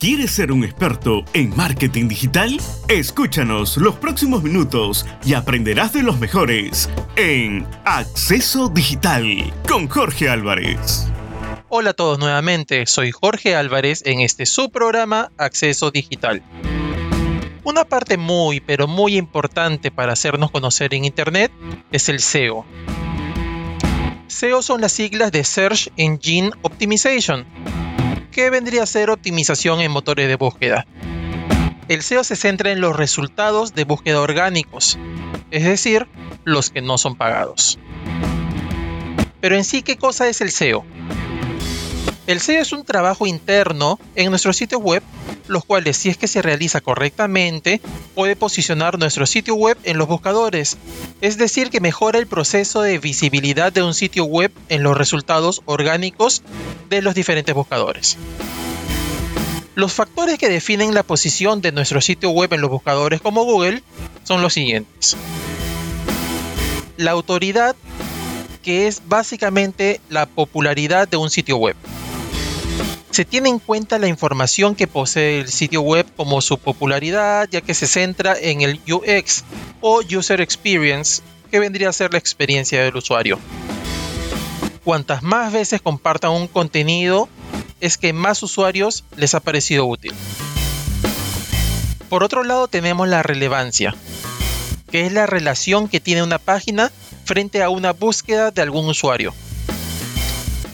¿Quieres ser un experto en marketing digital? Escúchanos los próximos minutos y aprenderás de los mejores en Acceso Digital con Jorge Álvarez. Hola a todos nuevamente, soy Jorge Álvarez en este subprograma Acceso Digital. Una parte muy pero muy importante para hacernos conocer en Internet es el SEO. SEO son las siglas de Search Engine Optimization ¿Qué vendría a ser optimización en motores de búsqueda. El SEO se centra en los resultados de búsqueda orgánicos, es decir, los que no son pagados. Pero en sí, ¿qué cosa es el SEO? El SEO es un trabajo interno en nuestro sitio web, los cuales si es que se realiza correctamente, puede posicionar nuestro sitio web en los buscadores, es decir, que mejora el proceso de visibilidad de un sitio web en los resultados orgánicos de los diferentes buscadores. Los factores que definen la posición de nuestro sitio web en los buscadores como Google son los siguientes. La autoridad, que es básicamente la popularidad de un sitio web se tiene en cuenta la información que posee el sitio web como su popularidad, ya que se centra en el UX o User Experience, que vendría a ser la experiencia del usuario. Cuantas más veces compartan un contenido, es que más usuarios les ha parecido útil. Por otro lado tenemos la relevancia, que es la relación que tiene una página frente a una búsqueda de algún usuario.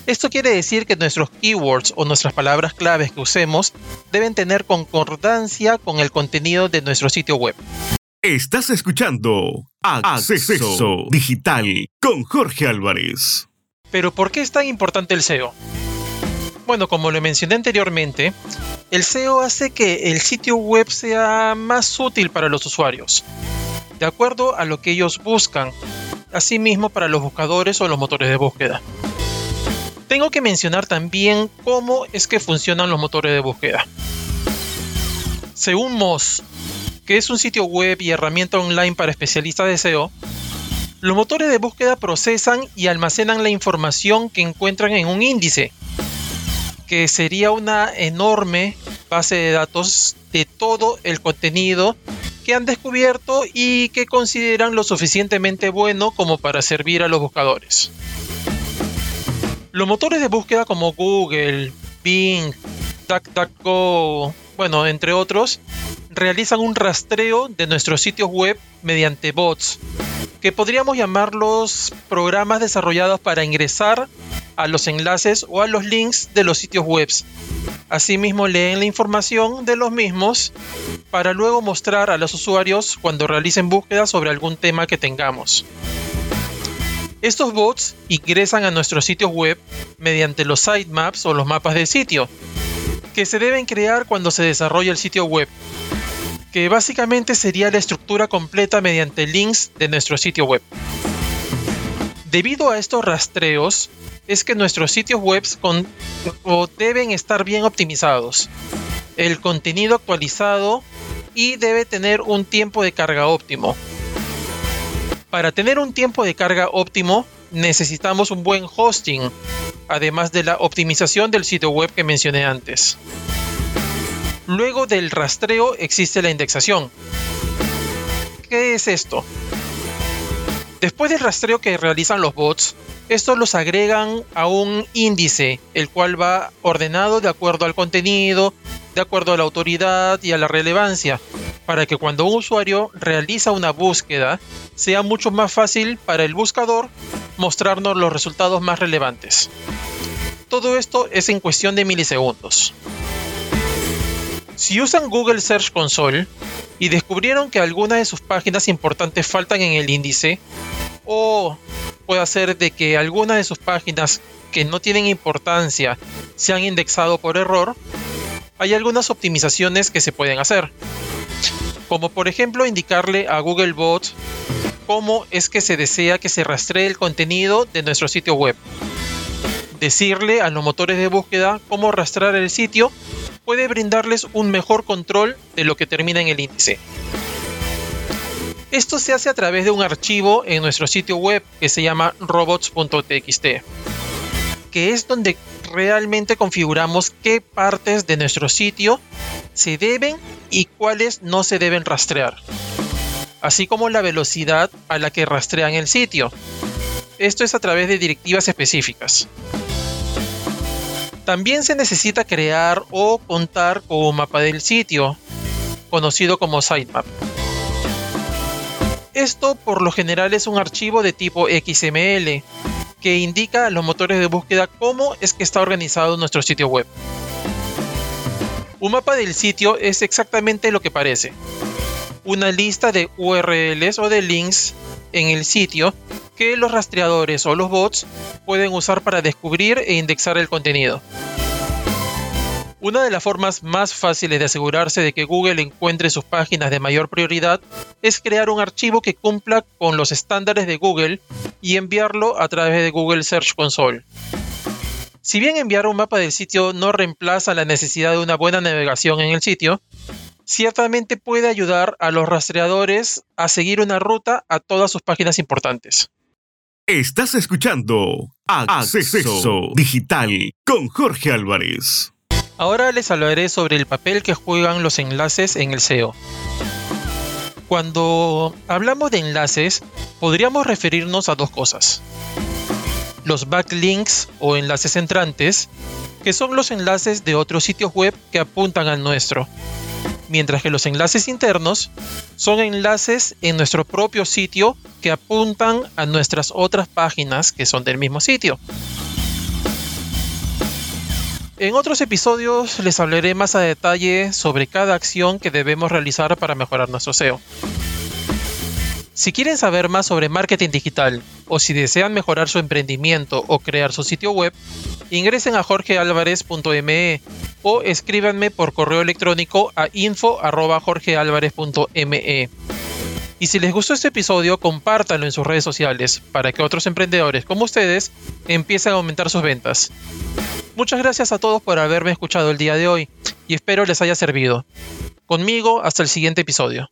Esto quiere decir que nuestros keywords o nuestras palabras claves que usemos deben tener concordancia con el contenido de nuestro sitio web. Estás escuchando Acceso Digital con Jorge Álvarez. Pero ¿por qué es tan importante el SEO? Bueno, como lo mencioné anteriormente, el SEO hace que el sitio web sea más útil para los usuarios, de acuerdo a lo que ellos buscan, asimismo para los buscadores o los motores de búsqueda. Tengo que mencionar también cómo es que funcionan los motores de búsqueda. Según Moz, que es un sitio web y herramienta online para especialistas de SEO, los motores de búsqueda procesan y almacenan la información que encuentran en un índice, que sería una enorme base de datos de todo el contenido que han descubierto y que consideran lo suficientemente bueno como para servir a los buscadores. Los motores de búsqueda como Google, Bing, DuckDuckGo, bueno, entre otros, realizan un rastreo de nuestros sitios web mediante bots, que podríamos llamarlos programas desarrollados para ingresar a los enlaces o a los links de los sitios web. Asimismo leen la información de los mismos para luego mostrar a los usuarios cuando realicen búsquedas sobre algún tema que tengamos. Estos bots ingresan a nuestro sitio web mediante los sitemaps o los mapas de sitio, que se deben crear cuando se desarrolla el sitio web, que básicamente sería la estructura completa mediante links de nuestro sitio web. Debido a estos rastreos, es que nuestros sitios web deben estar bien optimizados, el contenido actualizado y debe tener un tiempo de carga óptimo, para tener un tiempo de carga óptimo necesitamos un buen hosting, además de la optimización del sitio web que mencioné antes. Luego del rastreo existe la indexación. ¿Qué es esto? Después del rastreo que realizan los bots, estos los agregan a un índice, el cual va ordenado de acuerdo al contenido, de acuerdo a la autoridad y a la relevancia, para que cuando un usuario realiza una búsqueda sea mucho más fácil para el buscador mostrarnos los resultados más relevantes. Todo esto es en cuestión de milisegundos. Si usan Google Search Console y descubrieron que algunas de sus páginas importantes faltan en el índice, o puede ser de que algunas de sus páginas que no tienen importancia se han indexado por error, hay algunas optimizaciones que se pueden hacer como por ejemplo indicarle a Googlebot cómo es que se desea que se rastree el contenido de nuestro sitio web. Decirle a los motores de búsqueda cómo rastrear el sitio puede brindarles un mejor control de lo que termina en el índice. Esto se hace a través de un archivo en nuestro sitio web que se llama robots.txt, que es donde realmente configuramos qué partes de nuestro sitio se deben y cuáles no se deben rastrear, así como la velocidad a la que rastrean el sitio. Esto es a través de directivas específicas. También se necesita crear o contar con un mapa del sitio, conocido como sitemap. Esto por lo general es un archivo de tipo XML que indica a los motores de búsqueda cómo es que está organizado nuestro sitio web. Un mapa del sitio es exactamente lo que parece. Una lista de URLs o de links en el sitio que los rastreadores o los bots pueden usar para descubrir e indexar el contenido. Una de las formas más fáciles de asegurarse de que Google encuentre sus páginas de mayor prioridad es crear un archivo que cumpla con los estándares de Google y enviarlo a través de Google Search Console. Si bien enviar un mapa del sitio no reemplaza la necesidad de una buena navegación en el sitio, ciertamente puede ayudar a los rastreadores a seguir una ruta a todas sus páginas importantes. Estás escuchando Acceso Digital con Jorge Álvarez. Ahora les hablaré sobre el papel que juegan los enlaces en el SEO. Cuando hablamos de enlaces, podríamos referirnos a dos cosas. Los backlinks o enlaces entrantes, que son los enlaces de otros sitios web que apuntan al nuestro, mientras que los enlaces internos son enlaces en nuestro propio sitio que apuntan a nuestras otras páginas que son del mismo sitio. En otros episodios les hablaré más a detalle sobre cada acción que debemos realizar para mejorar nuestro SEO. Si quieren saber más sobre marketing digital o si desean mejorar su emprendimiento o crear su sitio web, ingresen a jorgealvarez.me o escríbanme por correo electrónico a info.jorgealvarez.me. Y si les gustó este episodio, compártanlo en sus redes sociales para que otros emprendedores como ustedes empiecen a aumentar sus ventas. Muchas gracias a todos por haberme escuchado el día de hoy y espero les haya servido. Conmigo hasta el siguiente episodio.